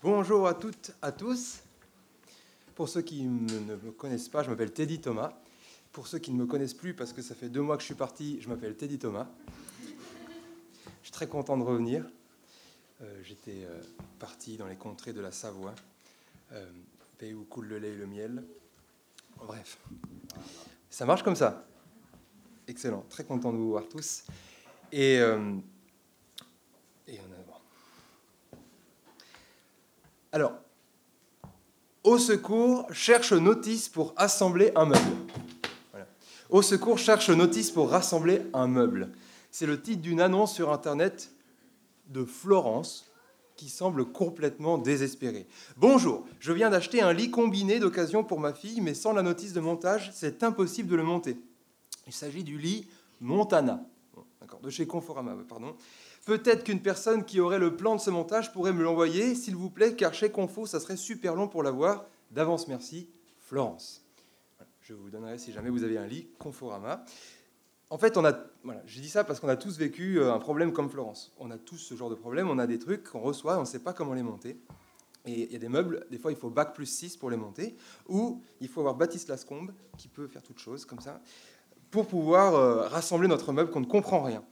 Bonjour à toutes, à tous. Pour ceux qui ne me connaissent pas, je m'appelle Teddy Thomas. Pour ceux qui ne me connaissent plus, parce que ça fait deux mois que je suis parti, je m'appelle Teddy Thomas. Je suis très content de revenir. Euh, j'étais euh, parti dans les contrées de la Savoie, euh, pays où coule le lait et le miel. Bref, ça marche comme ça. Excellent, très content de vous voir tous. Et, et on a alors, au secours, cherche notice pour assembler un meuble. Au secours, cherche notice pour rassembler un meuble. C'est le titre d'une annonce sur Internet de Florence qui semble complètement désespérée. Bonjour, je viens d'acheter un lit combiné d'occasion pour ma fille, mais sans la notice de montage, c'est impossible de le monter. Il s'agit du lit Montana, de chez Conforama, pardon. Peut-être qu'une personne qui aurait le plan de ce montage pourrait me l'envoyer, s'il vous plaît, car chez Confo, ça serait super long pour l'avoir. D'avance, merci, Florence. Je vous donnerai si jamais vous avez un lit Conforama. En fait, on a, je dis ça parce qu'on a tous vécu euh, un problème comme Florence. On a tous ce genre de problème. On a des trucs qu'on reçoit, on ne sait pas comment les monter. Et il y a des meubles, des fois il faut bac plus 6 pour les monter, ou il faut avoir Baptiste Lascombe qui peut faire toute chose comme ça, pour pouvoir euh, rassembler notre meuble qu'on ne comprend rien.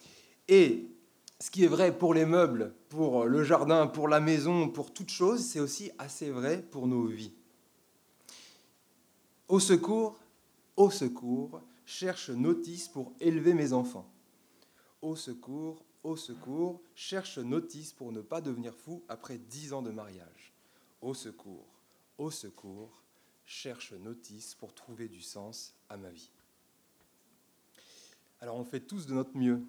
Et ce qui est vrai pour les meubles, pour le jardin, pour la maison, pour toute chose, c'est aussi assez vrai pour nos vies. Au secours, au secours, cherche notice pour élever mes enfants. Au secours, au secours, cherche notice pour ne pas devenir fou après dix ans de mariage. Au secours, au secours, cherche notice pour trouver du sens à ma vie. Alors on fait tous de notre mieux.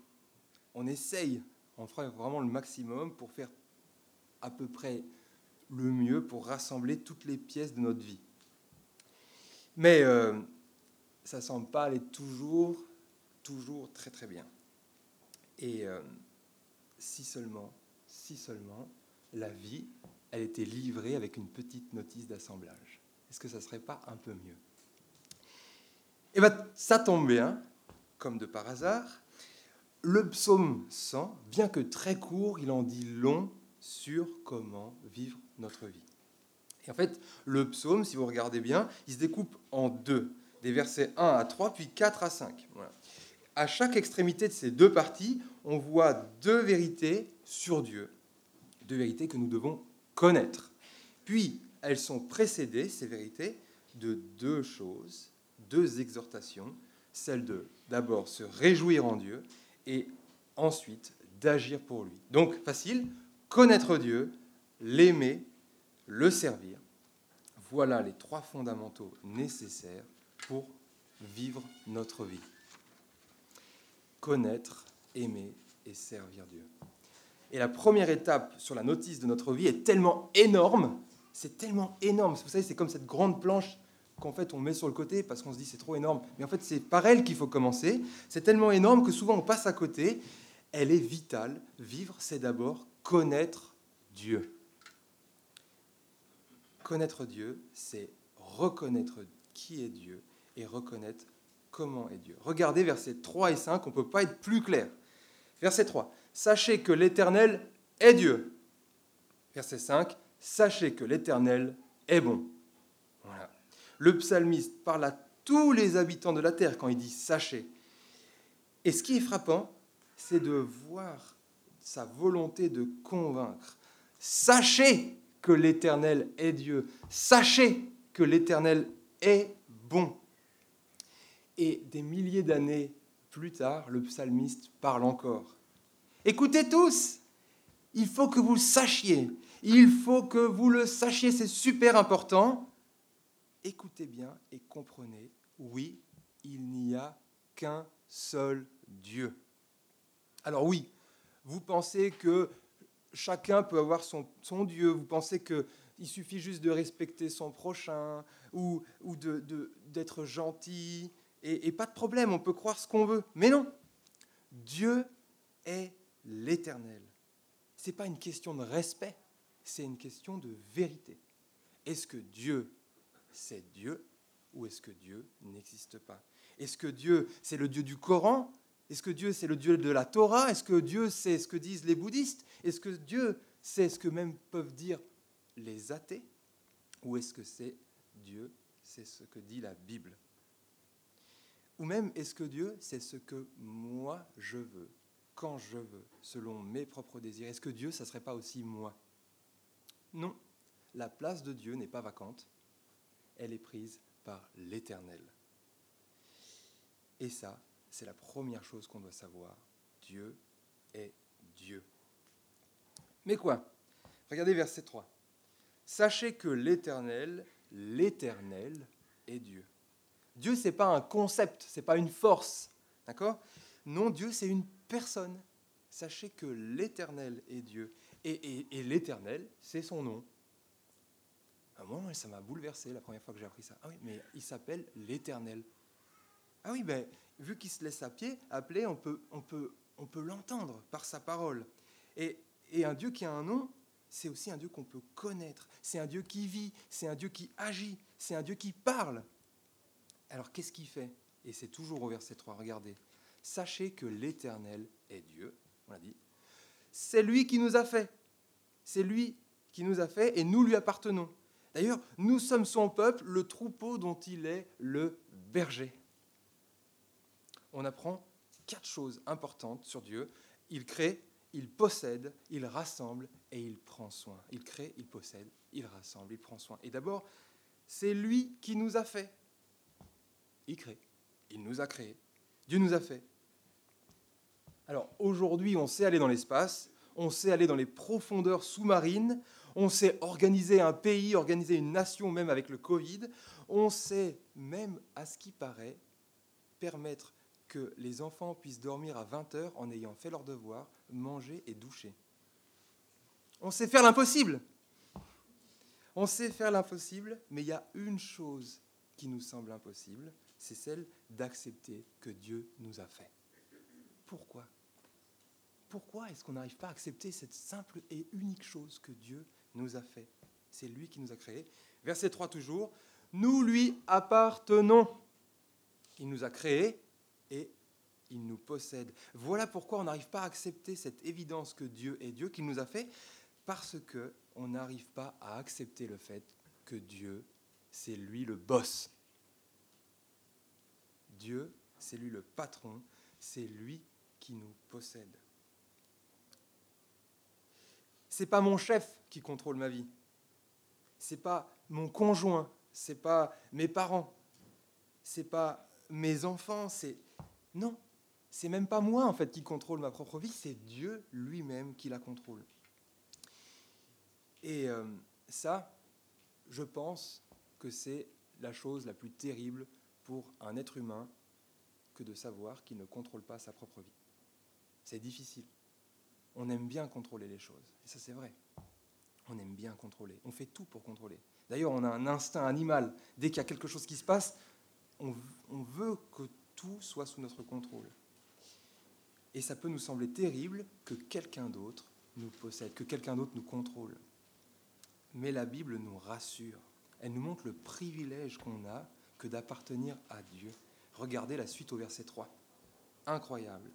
On essaye on fera vraiment le maximum pour faire à peu près le mieux pour rassembler toutes les pièces de notre vie. Mais euh, ça ne semble pas aller toujours, toujours très très bien. Et euh, si seulement, si seulement, la vie, elle était livrée avec une petite notice d'assemblage. Est-ce que ça ne serait pas un peu mieux? Eh bien, ça tombe bien, comme de par hasard, le psaume 100, bien que très court, il en dit long sur comment vivre notre vie. Et en fait, le psaume, si vous regardez bien, il se découpe en deux, des versets 1 à 3, puis 4 à 5. À chaque extrémité de ces deux parties, on voit deux vérités sur Dieu, deux vérités que nous devons connaître. Puis, elles sont précédées, ces vérités, de deux choses, deux exhortations, celle de d'abord se réjouir en Dieu et ensuite d'agir pour lui. Donc, facile, connaître Dieu, l'aimer, le servir. Voilà les trois fondamentaux nécessaires pour vivre notre vie. Connaître, aimer et servir Dieu. Et la première étape sur la notice de notre vie est tellement énorme, c'est tellement énorme. Vous savez, c'est comme cette grande planche qu'en fait on met sur le côté parce qu'on se dit c'est trop énorme. Mais en fait c'est par elle qu'il faut commencer. C'est tellement énorme que souvent on passe à côté. Elle est vitale. Vivre, c'est d'abord connaître Dieu. Connaître Dieu, c'est reconnaître qui est Dieu et reconnaître comment est Dieu. Regardez versets 3 et 5, on ne peut pas être plus clair. Verset 3, sachez que l'Éternel est Dieu. Verset 5, sachez que l'Éternel est bon. Le psalmiste parle à tous les habitants de la terre quand il dit sachez. Et ce qui est frappant, c'est de voir sa volonté de convaincre. Sachez que l'Éternel est Dieu. Sachez que l'Éternel est bon. Et des milliers d'années plus tard, le psalmiste parle encore. Écoutez tous, il faut que vous le sachiez. Il faut que vous le sachiez, c'est super important écoutez bien et comprenez, oui, il n'y a qu'un seul Dieu. Alors oui, vous pensez que chacun peut avoir son, Dieu, vous pensez qu'il suffit juste de respecter son prochain ou, d'être gentil, et, et pas de problème, on peut croire ce qu'on veut. Mais non, Dieu est l'éternel. Ce n'est pas une question de respect, c'est une question de vérité. Est-ce que Dieu c'est Dieu ou est-ce que Dieu n'existe pas? Est-ce que Dieu, c'est le Dieu du Coran? Est-ce que Dieu, c'est le Dieu de la Torah? Est-ce que Dieu, c'est ce que disent les bouddhistes? Est-ce que Dieu, c'est ce que même peuvent dire les athées? Ou est-ce que c'est Dieu C'est ce que dit la Bible? Ou même est-ce que Dieu, c'est ce que moi je veux, quand je veux, selon mes propres désirs? Est-ce que Dieu, ça ne serait pas aussi moi? Non, la place de Dieu n'est pas vacante, elle est prise par l'Éternel. Et ça, c'est la première chose qu'on doit savoir. Dieu est Dieu. Mais quoi? Regardez verset 3. Sachez que l'Éternel, l'Éternel est Dieu. Dieu, ce n'est pas un concept, ce n'est pas une force. D'accord? Non, Dieu, c'est une personne. Sachez que l'Éternel est Dieu. Et, l'Éternel, c'est son nom. À moi, ça m'a bouleversé la première fois que j'ai appris ça. Ah oui, mais il s'appelle l'Éternel. Ah oui, ben, vu qu'il se laisse à pied, appeler, on peut, on peut, on peut l'entendre par sa parole. Et, et un Dieu qui a un nom, c'est aussi un Dieu qu'on peut connaître. C'est un Dieu qui vit, c'est un Dieu qui agit, c'est un Dieu qui parle. Alors qu'est-ce qu'il fait? Et c'est toujours au verset 3, regardez. Sachez que l'Éternel est Dieu, on l'a dit. C'est lui qui nous a fait. C'est lui qui nous a fait et nous lui appartenons. D'ailleurs, nous sommes son peuple, le troupeau dont il est le berger. On apprend quatre choses importantes sur Dieu. Il crée, il possède, il rassemble et il prend soin. Il crée, il possède, il rassemble, il prend soin. Et d'abord, c'est lui qui nous a fait. Il crée, il nous a créés. Dieu nous a fait. Alors aujourd'hui, on sait aller dans l'espace, on sait aller dans les profondeurs sous-marines, on sait organiser un pays, organiser une nation même avec le Covid, on sait même, à ce qui paraît, permettre que les enfants puissent dormir à 20 heures en ayant fait leur devoir, manger et doucher. On sait faire l'impossible. On sait faire l'impossible, mais il y a une chose qui nous semble impossible, c'est celle d'accepter que Dieu nous a fait. Pourquoi? Pourquoi est-ce qu'on n'arrive pas à accepter cette simple et unique chose que Dieu nous a fait C'est lui qui nous a créés. Verset 3 toujours, nous lui appartenons. Il nous a créés et il nous possède. Voilà pourquoi on n'arrive pas à accepter cette évidence que Dieu est Dieu, qu'il nous a fait, parce que on n'arrive pas à accepter le fait que Dieu, c'est lui le boss. Dieu, c'est lui le patron, c'est lui qui nous possède. C'est pas mon chef qui contrôle ma vie. C'est pas mon conjoint, c'est pas mes parents, c'est pas mes enfants, c'est non, c'est même pas moi en fait qui contrôle ma propre vie, c'est Dieu lui-même qui la contrôle. Et euh, ça, je pense que c'est la chose la plus terrible pour un être humain que de savoir qu'il ne contrôle pas sa propre vie. C'est difficile. On aime bien contrôler les choses. Et ça, c'est vrai. On aime bien contrôler. On fait tout pour contrôler. D'ailleurs, on a un instinct animal. Dès qu'il y a quelque chose qui se passe, on, veut que tout soit sous notre contrôle. Et ça peut nous sembler terrible que quelqu'un d'autre nous possède, que quelqu'un d'autre nous contrôle. Mais la Bible nous rassure. Elle nous montre le privilège qu'on a que d'appartenir à Dieu. Regardez la suite au verset 3. Incroyable.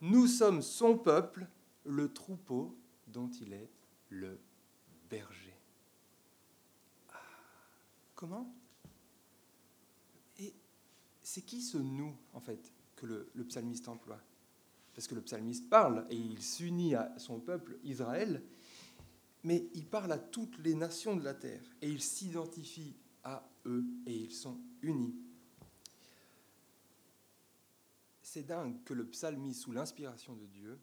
Nous sommes son peuple, le troupeau dont il est le berger. Ah, comment? C'est qui ce nous, en fait, que le, psalmiste emploie? Parce que le psalmiste parle et il s'unit à son peuple Israël, mais il parle à toutes les nations de la terre et il s'identifie à eux et ils sont unis. C'est dingue que le psalmiste, sous l'inspiration de Dieu,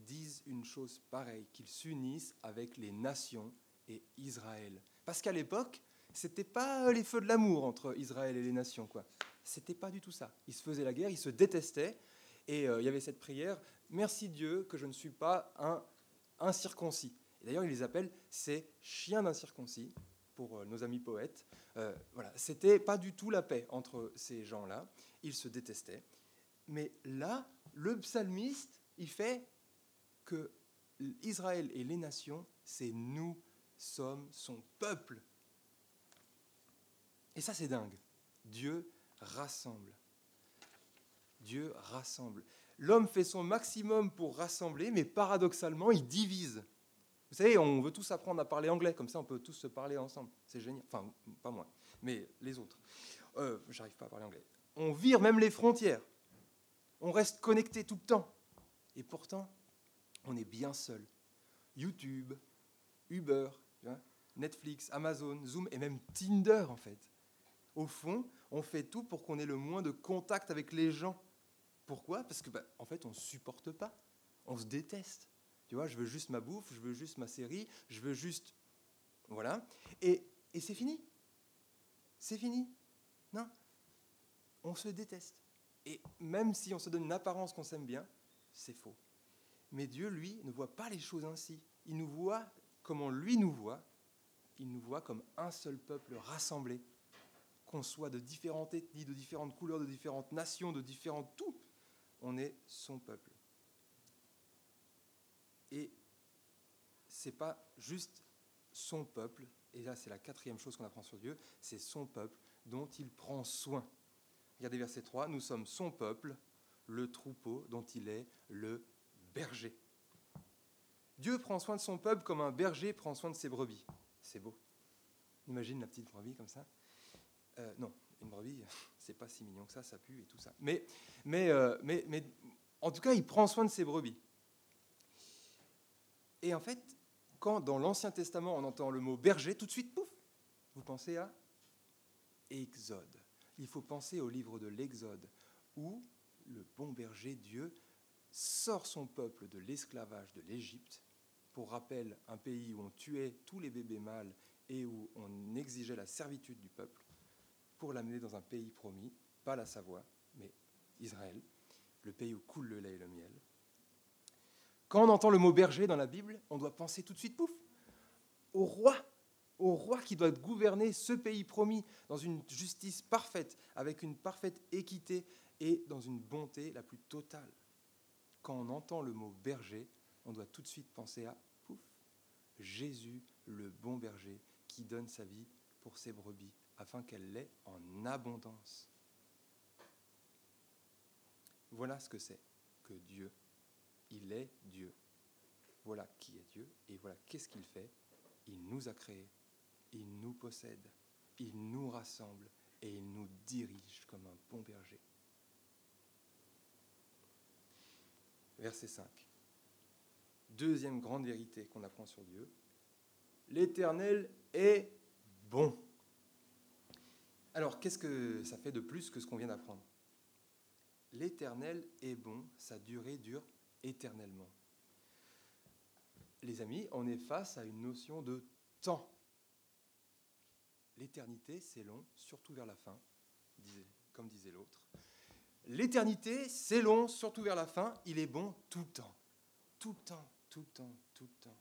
dise une chose pareille, qu'ils s'unissent avec les nations et Israël. Parce qu'à l'époque, c'était pas les feux de l'amour entre Israël et les nations, quoi. C'était pas du tout ça. Ils se faisaient la guerre, ils se détestaient, et euh, il y avait cette prière Merci Dieu que je ne suis pas un incirconcis. Et d'ailleurs, ils les appellent ces chiens d'incirconcis pour euh, nos amis poètes. Euh, voilà, c'était pas du tout la paix entre ces gens-là. Ils se détestaient. Mais là, le psalmiste, il fait que Israël et les nations, c'est nous sommes son peuple. Et ça, c'est dingue. Dieu rassemble. Dieu rassemble. L'homme fait son maximum pour rassembler, mais paradoxalement, il divise. Vous savez, on veut tous apprendre à parler anglais, comme ça on peut tous se parler ensemble. C'est génial. Enfin, pas moi, mais les autres. Euh, J'arrive pas à parler anglais. On vire même les frontières. On reste connecté tout le temps. Et pourtant, on est bien seul. YouTube, Uber, Netflix, Amazon, Zoom et même Tinder en fait. Au fond, on fait tout pour qu'on ait le moins de contact avec les gens. Pourquoi? Parce que, bah, en fait, on ne supporte pas. On se déteste. Tu vois, je veux juste ma bouffe, je veux juste ma série, je veux juste. Voilà. Et, et c'est fini. C'est fini. Non. On se déteste. Et même si on se donne une apparence qu'on s'aime bien, c'est faux. Mais Dieu, lui, ne voit pas les choses ainsi. Il nous voit comme on lui nous voit. Il nous voit comme un seul peuple rassemblé. Qu'on soit de différentes ethnies, de différentes couleurs, de différentes nations, de différents tout, on est son peuple. Et c'est pas juste son peuple, et là c'est la quatrième chose qu'on apprend sur Dieu, c'est son peuple dont il prend soin. Regardez verset 3, nous sommes son peuple, le troupeau dont il est le berger. Dieu prend soin de son peuple comme un berger prend soin de ses brebis. C'est beau. Imagine la petite brebis comme ça. Euh, non, une brebis, c'est pas si mignon que ça, ça pue et tout ça. Euh, mais, mais en tout cas, il prend soin de ses brebis. Et en fait, quand dans l'Ancien Testament on entend le mot berger, tout de suite, pouf, vous pensez à Exode. Il faut penser au livre de l'Exode, où le bon berger, Dieu, sort son peuple de l'esclavage de l'Égypte, pour rappel, un pays où on tuait tous les bébés mâles et où on exigeait la servitude du peuple, pour l'amener dans un pays promis, pas la Savoie, mais Israël, le pays où coule le lait et le miel. Quand on entend le mot berger dans la Bible, on doit penser tout de suite, pouf, au roi, au roi qui doit gouverner ce pays promis dans une justice parfaite, avec une parfaite équité et dans une bonté la plus totale. Quand on entend le mot berger, on doit tout de suite penser à, pouf, Jésus, le bon berger, qui donne sa vie pour ses brebis, afin qu'elles l'aient en abondance. Voilà ce que c'est que Dieu il est Dieu. Voilà qui est Dieu et voilà qu'est-ce qu'il fait. Il nous a créés, il nous possède, il nous rassemble et il nous dirige comme un bon berger. Verset 5. Deuxième grande vérité qu'on apprend sur Dieu. L'Éternel est bon. Alors, qu'est-ce que ça fait de plus que ce qu'on vient d'apprendre? L'Éternel est bon, sa durée dure éternellement. Les amis, on est face à une notion de temps. L'éternité, c'est long, surtout vers la fin, comme disait l'autre. L'éternité, c'est long, surtout vers la fin, il est bon tout le temps. Tout le temps, tout le temps, tout le temps.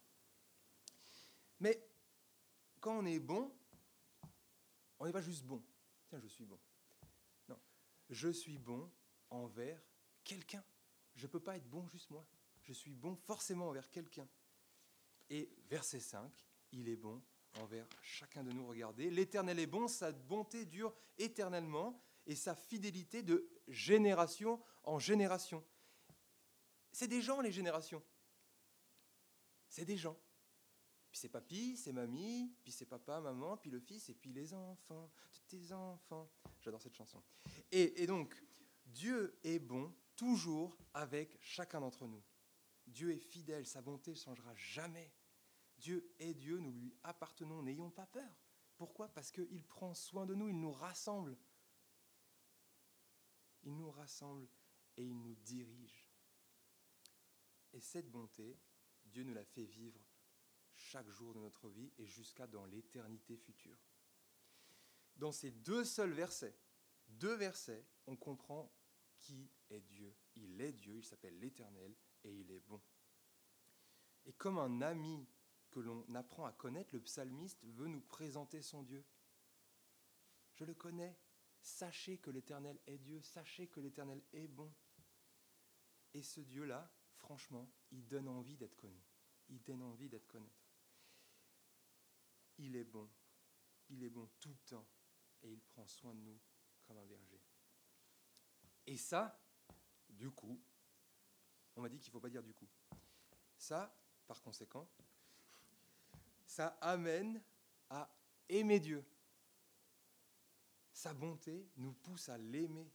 Mais quand on est bon, on n'est pas juste bon. Tiens, je suis bon. Non, je suis bon envers quelqu'un. Je ne peux pas être bon juste moi. Je suis bon forcément envers quelqu'un. Et verset 5, il est bon envers chacun de nous. Regardez, l'Éternel est bon, sa bonté dure éternellement et sa fidélité de génération en génération. C'est des gens, les générations. C'est des gens. Puis c'est papy, c'est mamie, puis c'est papa, maman, puis le fils, et puis les enfants, tes enfants. J'adore cette chanson. Et, et donc, Dieu est bon toujours avec chacun d'entre nous. Dieu est fidèle, sa bonté ne changera jamais. Dieu est Dieu, nous lui appartenons, n'ayons pas peur. Pourquoi? Parce qu'il prend soin de nous, il nous rassemble. Il nous rassemble et il nous dirige. Et cette bonté, Dieu nous la fait vivre chaque jour de notre vie et jusqu'à dans l'éternité future. Dans ces deux seuls versets, deux versets, on comprend qui est Dieu. Il est Dieu, il s'appelle l'Éternel et il est bon. Et comme un ami que l'on apprend à connaître, le psalmiste veut nous présenter son Dieu. Je le connais. Sachez que l'Éternel est Dieu. Sachez que l'Éternel est bon. Et ce Dieu-là, franchement, il donne envie d'être connu. Il donne envie d'être connu. Il est bon. Il est bon tout le temps. Et il prend soin de nous comme un berger. Et ça, du coup, on m'a dit qu'il ne faut pas dire du coup. Ça, par conséquent, ça amène à aimer Dieu. Sa bonté nous pousse à l'aimer.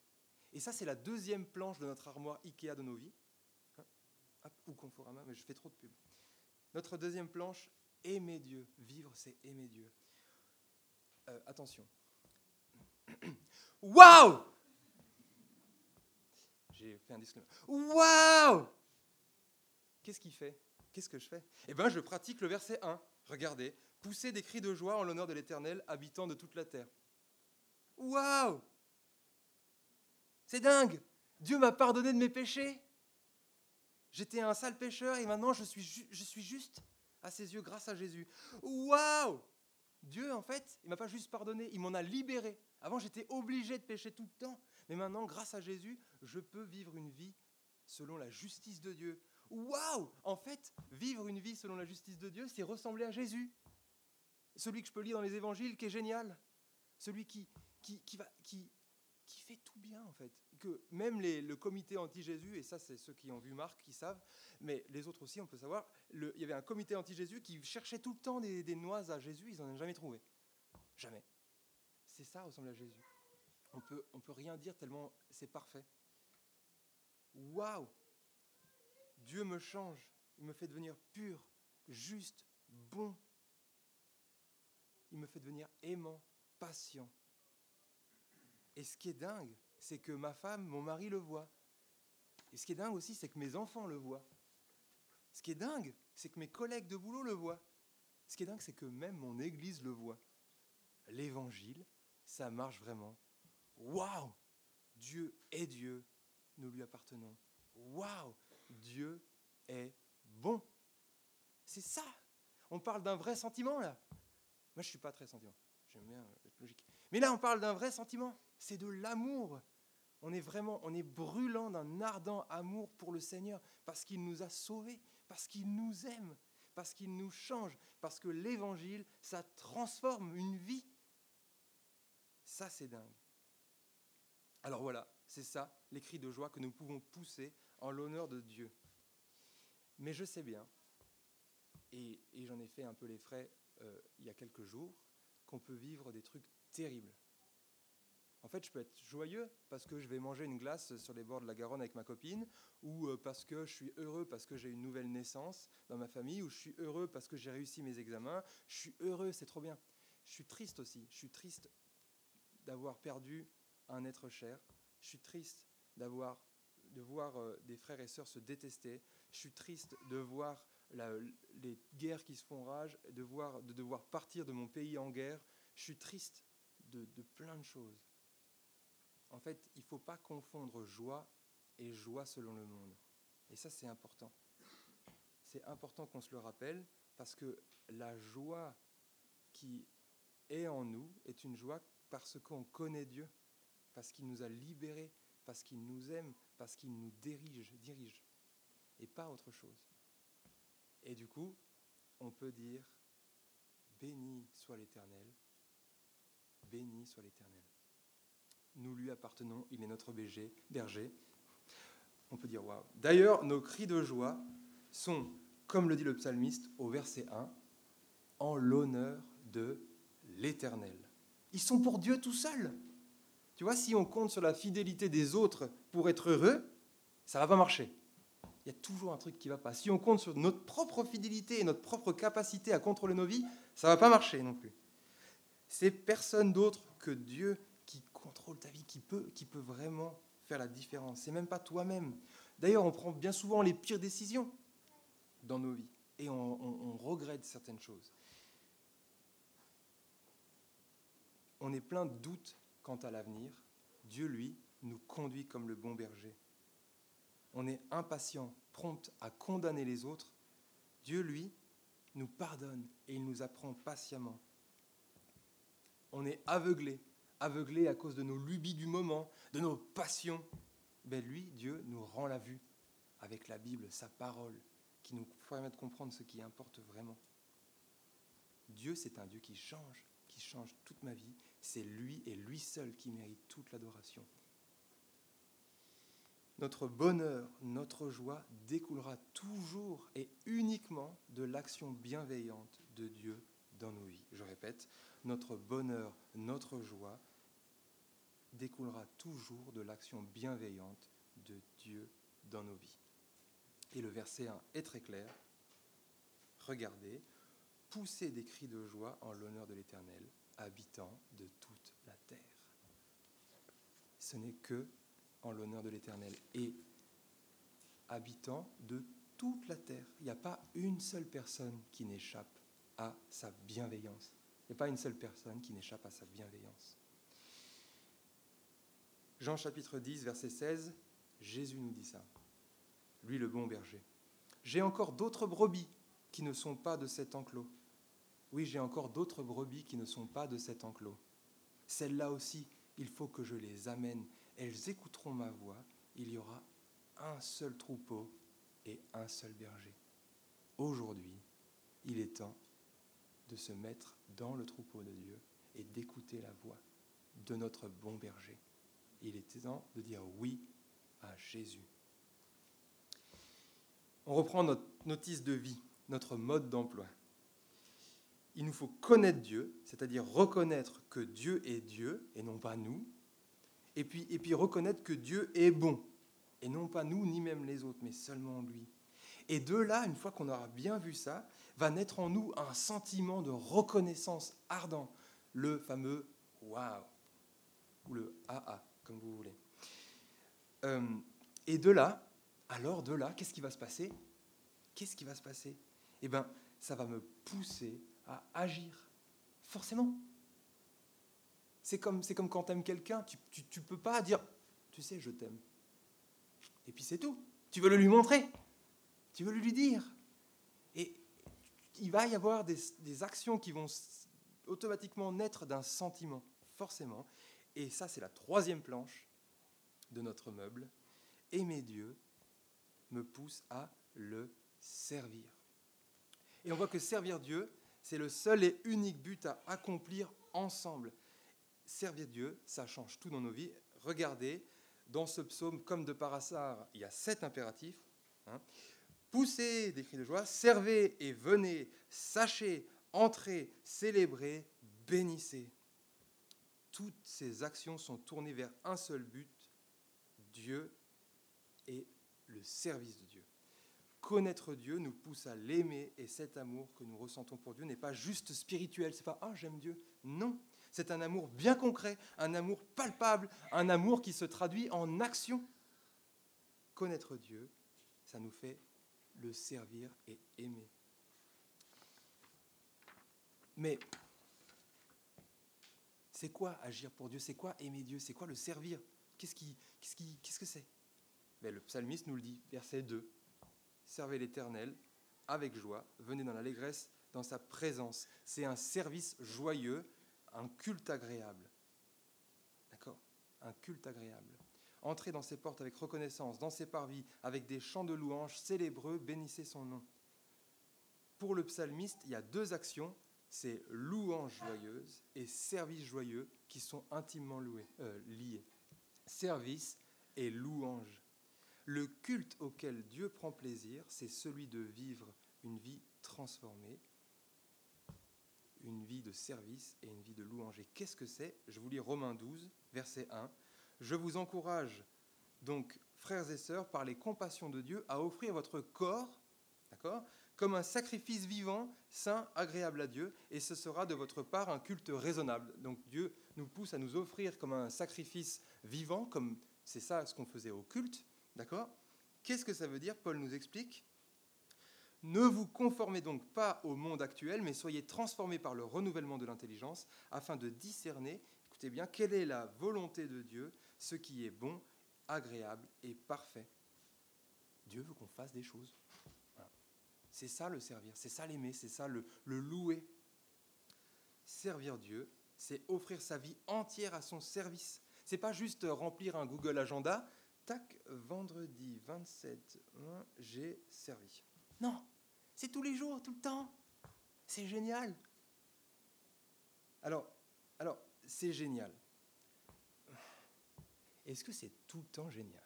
Et ça, c'est la deuxième planche de notre armoire Ikea de nos vies. Hein ou Conforama, mais je fais trop de pub. Notre deuxième planche, aimer Dieu. Vivre, c'est aimer Dieu. Euh, attention. Waouh J'ai fait un disclaimer. Waouh Qu'est-ce qu'il fait? Qu'est-ce que je fais? Eh bien, je pratique le verset 1. Regardez. Pousser des cris de joie en l'honneur de l'Éternel, habitant de toute la terre. Waouh C'est dingue Dieu m'a pardonné de mes péchés. J'étais un sale pécheur et maintenant je suis, juste à ses yeux grâce à Jésus. Waouh Dieu, en fait, il m'a pas juste pardonné, il m'en a libéré. Avant, j'étais obligé de pécher tout le temps. Mais maintenant, grâce à Jésus, je peux vivre une vie selon la justice de Dieu. Waouh En fait, vivre une vie selon la justice de Dieu, c'est ressembler à Jésus. Celui que je peux lire dans les évangiles, qui est génial. Celui qui, qui, fait tout bien, en fait. Que même le comité anti-Jésus, et ça, c'est ceux qui ont vu Marc qui savent, mais les autres aussi, on peut savoir, il y avait un comité anti-Jésus qui cherchait tout le temps des, des noix à Jésus, ils n'en ont jamais trouvé. Jamais. C'est ça, ressemble à Jésus. On peut, on peut rien dire tellement c'est parfait. Waouh Dieu me change, il me fait devenir pur, juste, bon. Il me fait devenir aimant, patient. Et ce qui est dingue, c'est que ma femme, mon mari le voit. Et ce qui est dingue aussi, c'est que mes enfants le voient. Ce qui est dingue, c'est que mes collègues de boulot le voient. Ce qui est dingue, c'est que même mon église le voit. L'évangile, ça marche vraiment. Waouh Dieu est Dieu, nous lui appartenons. Waouh Dieu est bon. C'est ça. On parle d'un vrai sentiment là. Moi, je suis pas très sentiment. J'aime bien être logique. Mais là, on parle d'un vrai sentiment. C'est de l'amour. On est vraiment, on est brûlant d'un ardent amour pour le Seigneur parce qu'il nous a sauvés, parce qu'il nous aime, parce qu'il nous change, parce que l'Évangile, ça transforme une vie. Ça, c'est dingue. Alors voilà, c'est ça, les cris de joie que nous pouvons pousser en l'honneur de Dieu. Mais je sais bien, et, j'en ai fait un peu les frais euh, il y a quelques jours, qu'on peut vivre des trucs terribles. En fait, je peux être joyeux parce que je vais manger une glace sur les bords de la Garonne avec ma copine, ou euh, parce que je suis heureux parce que j'ai une nouvelle naissance dans ma famille, ou je suis heureux parce que j'ai réussi mes examens. Je suis heureux, c'est trop bien. Je suis triste aussi. Je suis triste d'avoir perdu un être cher. Je suis triste d'avoir de voir euh, des frères et sœurs se détester. Je suis triste de voir les guerres qui se font rage, de, voir, de devoir partir de mon pays en guerre. Je suis triste de plein de choses. En fait, il ne faut pas confondre joie et joie selon le monde. Et ça, c'est important. C'est important qu'on se le rappelle parce que la joie qui est en nous est une joie parce qu'on connaît Dieu, parce qu'il nous a libérés, parce qu'il nous aime, parce qu'il nous dirige, dirige, et pas autre chose. Et du coup, on peut dire, béni soit l'Éternel, béni soit l'Éternel. Nous lui appartenons, il est notre berger. On peut dire waouh. D'ailleurs, nos cris de joie sont, comme le dit le psalmiste au verset 1, en l'honneur de l'Éternel. Ils sont pour Dieu tout seul. Tu vois, si on compte sur la fidélité des autres pour être heureux, ça va pas marcher. Il y a toujours un truc qui va pas. Si on compte sur notre propre fidélité et notre propre capacité à contrôler nos vies, ça va pas marcher non plus. C'est personne d'autre que Dieu contrôle ta vie, qui peut, qui peut vraiment faire la différence. C'est même pas toi-même. D'ailleurs, on prend bien souvent les pires décisions dans nos vies et on, on, on regrette certaines choses. On est plein de doutes quant à l'avenir. Dieu, lui, nous conduit comme le bon berger. On est impatient, prompt à condamner les autres. Dieu, lui, nous pardonne et il nous apprend patiemment. On est aveuglé, aveuglé à cause de nos lubies du moment, de nos passions. Ben lui, Dieu, nous rend la vue avec la Bible, sa parole, qui nous permet de comprendre ce qui importe vraiment. Dieu, c'est un Dieu qui change, qui change toute ma vie. C'est lui et lui seul qui mérite toute l'adoration. Notre bonheur, notre joie découlera toujours et uniquement de l'action bienveillante de Dieu dans nos vies. Je répète, notre bonheur, notre joie découlera toujours de l'action bienveillante de Dieu dans nos vies. Et le verset 1 est très clair. Regardez, poussez des cris de joie en l'honneur de l'Éternel, habitant de toute la terre. Ce n'est que en l'honneur de l'Éternel et habitant de toute la terre. Il n'y a pas une seule personne qui n'échappe à sa bienveillance. Il n'y a pas une seule personne qui n'échappe à sa bienveillance. Jean chapitre 10, verset 16, Jésus nous dit ça. Lui le bon berger. J'ai encore d'autres brebis qui ne sont pas de cet enclos. Oui, j'ai encore d'autres brebis qui ne sont pas de cet enclos. Celles-là aussi, il faut que je les amène. Elles écouteront ma voix. Il y aura un seul troupeau et un seul berger. Aujourd'hui, il est temps de se mettre dans le troupeau de Dieu et d'écouter la voix de notre bon berger. Il est temps de dire oui à Jésus. On reprend notre notice de vie, notre mode d'emploi. Il nous faut connaître Dieu, c'est-à-dire reconnaître que Dieu est Dieu et non pas nous, et puis, et puis reconnaître que Dieu est bon, et non pas nous, ni même les autres, mais seulement lui. Et de là, une fois qu'on aura bien vu ça, va naître en nous un sentiment de reconnaissance ardent, le fameux waouh, ou le ah ah, comme vous voulez. Euh, et de là, alors de là, qu'est-ce qui va se passer? Qu'est-ce qui va se passer? Eh bien, ça va me pousser à agir, forcément. C'est comme, c'est comme quand tu aimes quelqu'un, tu ne peux pas dire, tu sais, je t'aime. Et puis c'est tout. Tu veux le lui montrer. Tu veux le lui dire. Et il va y avoir des, des actions qui vont automatiquement naître d'un sentiment, forcément. Et ça, c'est la troisième planche de notre meuble. Aimer Dieu me pousse à le servir. Et on voit que servir Dieu, c'est le seul et unique but à accomplir ensemble. Servir Dieu, ça change tout dans nos vies. Regardez, dans ce psaume, comme de par hasard, il y a sept impératifs. Hein. Poussez des cris de joie, servez et venez, sachez, entrez, célébrez, bénissez. Toutes ces actions sont tournées vers un seul but, Dieu et le service de Dieu. Connaître Dieu nous pousse à l'aimer et cet amour que nous ressentons pour Dieu n'est pas juste spirituel, c'est pas ah j'aime Dieu. Non, c'est un amour bien concret, un amour palpable, un amour qui se traduit en action. Connaître Dieu, ça nous fait le servir et aimer. Mais c'est quoi agir pour Dieu? C'est quoi aimer Dieu? C'est quoi le servir? Qu'est-ce qu'est-ce qu'est-ce que c'est? Ben, Le psalmiste nous le dit, verset 2. Servez l'Éternel avec joie, venez dans l'allégresse, dans sa présence. C'est un service joyeux, un culte agréable. D'accord? Un culte agréable. Entrez dans ses portes avec reconnaissance, dans ses parvis, avec des chants de louanges, célébreux, bénissez son nom. Pour le psalmiste, il y a deux actions, c'est louange joyeuse et service joyeux qui sont intimement euh, liés. Service et louange. Le culte auquel Dieu prend plaisir, c'est celui de vivre une vie transformée, une vie de service et une vie de louange. Et qu'est-ce que c'est? Je vous lis Romains 12, verset 1. Je vous encourage donc, frères et sœurs, par les compassions de Dieu, à offrir votre corps, d'accord, comme un sacrifice vivant, saint, agréable à Dieu, et ce sera de votre part un culte raisonnable. Donc Dieu nous pousse à nous offrir comme un sacrifice vivant, comme c'est ça ce qu'on faisait au culte, d'accord? Qu'est-ce que ça veut dire? Paul nous explique ne vous conformez donc pas au monde actuel, mais soyez transformés par le renouvellement de l'intelligence, afin de discerner, écoutez bien, quelle est la volonté de Dieu, ce qui est bon, agréable et parfait. Dieu veut qu'on fasse des choses. C'est ça le servir, c'est ça l'aimer, c'est ça le, louer. Servir Dieu, c'est offrir sa vie entière à son service. C'est pas juste remplir un Google Agenda. Tac, vendredi 27 j'ai servi. Non, c'est tous les jours, tout le temps. C'est génial. Alors, alors c'est génial. Est-ce que c'est tout le temps génial?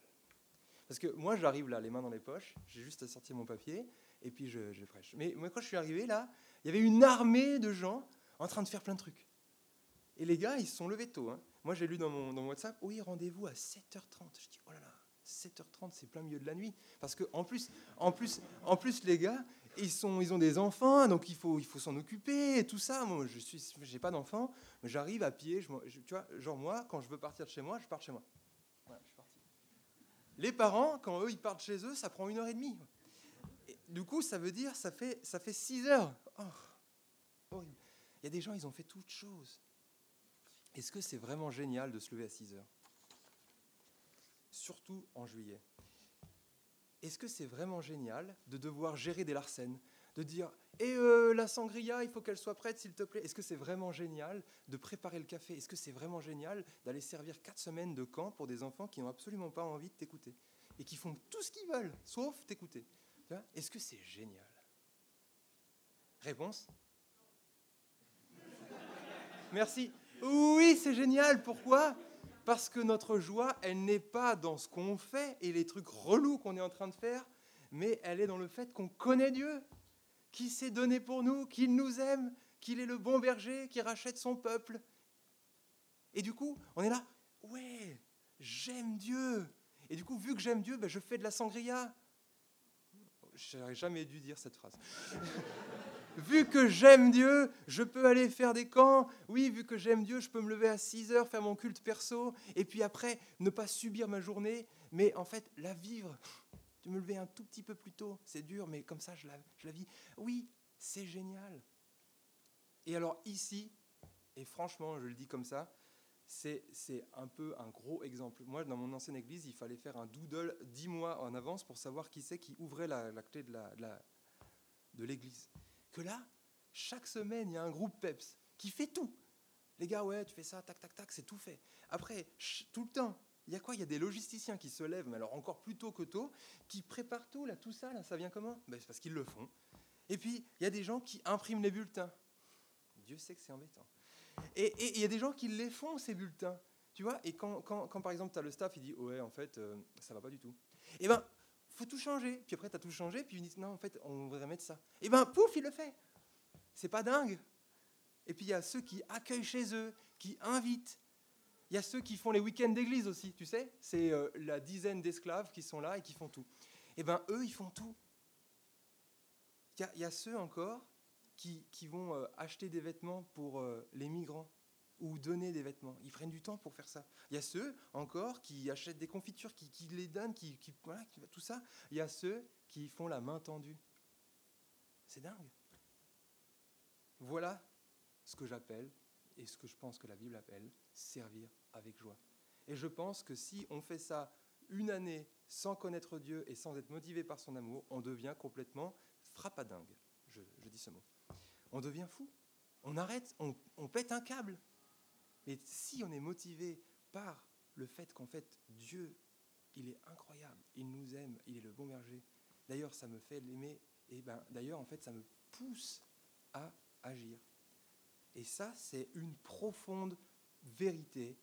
Parce que moi, j'arrive là, les mains dans les poches, j'ai juste à sortir mon papier, et puis je, je. Mais moi, quand je suis arrivé là, il y avait une armée de gens en train de faire plein de trucs. Et les gars, ils se sont levés tôt. Hein. Moi, j'ai lu dans mon, WhatsApp, oui, rendez-vous à 7h30. Je dis, oh là là, 7h30, c'est plein milieu de la nuit. Parce que en plus, en plus, en plus les gars, ils, sont, ils ont des enfants, donc il faut, il faut s'en occuper et tout ça. Moi, je suis, j'ai pas d'enfants, mais j'arrive à pied. Tu vois, genre moi, quand je veux partir de chez moi, je pars de chez moi. Les parents, quand eux, ils partent chez eux, ça prend une heure et demie. Du coup, ça veut dire, ça fait, ça fait 6 heures. Oh. Il y a des gens, ils ont fait toutes choses. Est-ce que c'est vraiment génial de se lever à 6 heures? Surtout en juillet. Est-ce que c'est vraiment génial de devoir gérer des larcènes? De dire Et euh, la sangria, il faut qu'elle soit prête, s'il te plaît Est-ce que c'est vraiment génial de préparer le café? Est-ce que c'est vraiment génial d'aller servir 4 semaines de camp pour des enfants qui n'ont absolument pas envie de t'écouter? Et qui font tout ce qu'ils veulent, sauf t'écouter Est-ce que c'est génial? Réponse? Merci. Oui, c'est génial. Pourquoi? Parce que notre joie, elle n'est pas dans ce qu'on fait et les trucs relous qu'on est en train de faire, mais elle est dans le fait qu'on connaît Dieu, qui s'est donné pour nous, qu'il nous aime, qu'il est le bon berger qui rachète son peuple. Et du coup, on est là, ouais, j'aime Dieu. Et du coup, vu que j'aime Dieu, ben, je fais de la sangria. Je n'aurais jamais dû dire cette phrase. vu que j'aime Dieu, je peux aller faire des camps. Oui, vu que j'aime Dieu, je peux me lever à 6 heures, faire mon culte perso, et puis après, ne pas subir ma journée, mais en fait, la vivre. De me lever un tout petit peu plus tôt, c'est dur, mais comme ça, je la, je la vis. Oui, c'est génial. Et alors ici, et franchement, je le dis comme ça, c'est un peu un gros exemple. Moi, dans mon ancienne église, il fallait faire un doodle dix mois en avance pour savoir qui c'est qui ouvrait la, clé de l'église. Que là, chaque semaine, il y a un groupe PEPS qui fait tout. Les gars, ouais, tu fais ça, tac, tac, tac, c'est tout fait. Après, tout le temps, il y a quoi? Il y a des logisticiens qui se lèvent, mais alors encore plus tôt que tôt, qui préparent tout, là, tout ça, ça vient comment? Ben, C'est parce qu'ils le font. Et puis, il y a des gens qui impriment les bulletins. Dieu sait que c'est embêtant. Et il y a des gens qui les font, ces bulletins. Tu vois Et quand, quand, par exemple, tu as le staff, il dit, ouais, en fait, euh, ça va pas du tout. Eh ben, faut tout changer. Puis après, tu as tout changé, puis ils disent, non, en fait, on voudrait mettre ça. Eh ben, pouf, il le fait. C'est pas dingue. Et puis il y a ceux qui accueillent chez eux, qui invitent. Il y a ceux qui font les week-ends d'église aussi, tu sais. C'est euh, la dizaine d'esclaves qui sont là et qui font tout. Eh ben, eux, ils font tout. Il y, a ceux encore qui, vont euh, acheter des vêtements pour euh, les migrants ou donner des vêtements. Ils prennent du temps pour faire ça. Il y a ceux encore qui achètent des confitures, qui, les donnent, qui, voilà, tout ça. Il y a ceux qui font la main tendue. C'est dingue. Voilà ce que j'appelle, et ce que je pense que la Bible appelle, servir avec joie. Et je pense que si on fait ça une année sans connaître Dieu et sans être motivé par son amour, on devient complètement frappadingue. Je, je dis ce mot. On devient fou. On arrête, on, pète un câble. Mais si on est motivé par le fait qu'en fait, Dieu, il est incroyable, il nous aime, il est le bon berger. D'ailleurs, ça me fait l'aimer. Et ben, d'ailleurs, en fait, ça me pousse à agir. Et ça, c'est une profonde vérité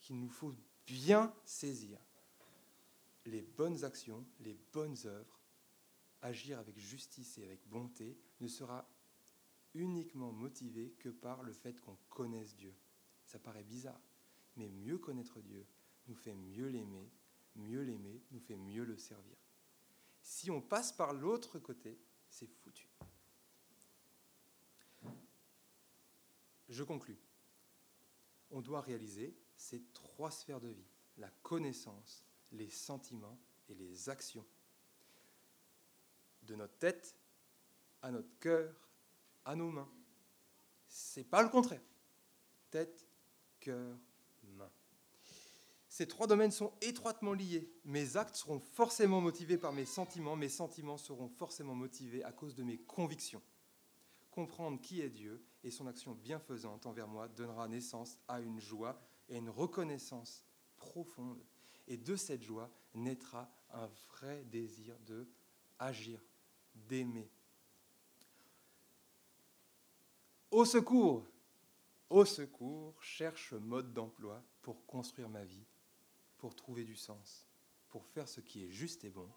qu'il nous faut bien saisir. Les bonnes actions, les bonnes œuvres, agir avec justice et avec bonté, ne sera uniquement motivé que par le fait qu'on connaisse Dieu. Ça paraît bizarre, mais mieux connaître Dieu nous fait mieux l'aimer, mieux l'aimer nous fait mieux le servir. Si on passe par l'autre côté, c'est foutu. Je conclus. On doit réaliser ces trois sphères de vie, la connaissance, les sentiments et les actions. De notre tête à notre cœur, à nos mains. C'est pas le contraire. Tête, cœur, main. Ces trois domaines sont étroitement liés. Mes actes seront forcément motivés par mes sentiments, mes sentiments seront forcément motivés à cause de mes convictions. Comprendre qui est Dieu et son action bienfaisante envers moi donnera naissance à une joie et une reconnaissance profonde. Et de cette joie naîtra un vrai désir de agir, d'aimer. Au secours, au secours, cherche mode d'emploi pour construire ma vie, pour trouver du sens, pour faire ce qui est juste et bon.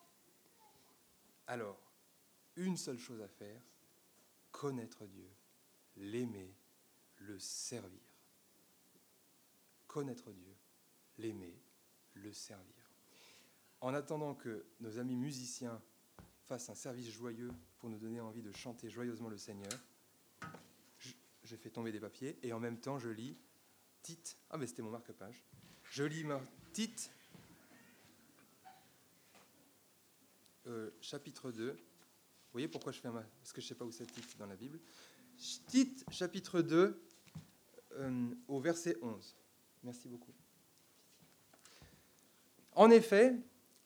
Alors, une seule chose à faire, connaître Dieu, l'aimer, le servir. Connaître Dieu, l'aimer, le servir. En attendant que nos amis musiciens fassent un service joyeux pour nous donner envie de chanter joyeusement le Seigneur, je fais tomber des papiers et en même temps je lis Tite. Ah, mais c'était mon marque-page. Je lis ma Tite, euh, chapitre 2. Vous voyez pourquoi je fais un. Parce que je ne sais pas où c'est Tite dans la Bible. Tite, chapitre 2, euh, au verset 11. Merci beaucoup. En effet,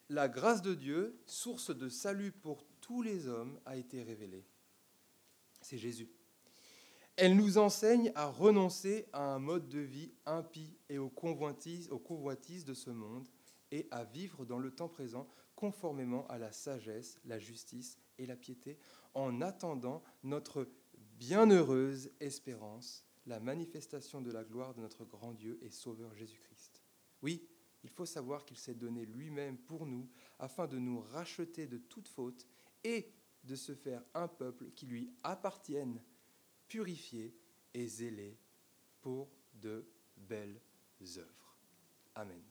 la grâce de Dieu, source de salut pour tous les hommes, a été révélée. C'est Jésus. Elle nous enseigne à renoncer à un mode de vie impie et aux convoitises, de ce monde et à vivre dans le temps présent conformément à la sagesse, la justice et la piété, en attendant notre bienheureuse espérance, la manifestation de la gloire de notre grand Dieu et Sauveur Jésus-Christ. Oui, il faut savoir qu'il s'est donné lui-même pour nous, afin de nous racheter de toute faute et de se faire un peuple qui lui appartienne purifié et zélé pour de belles œuvres. Amen.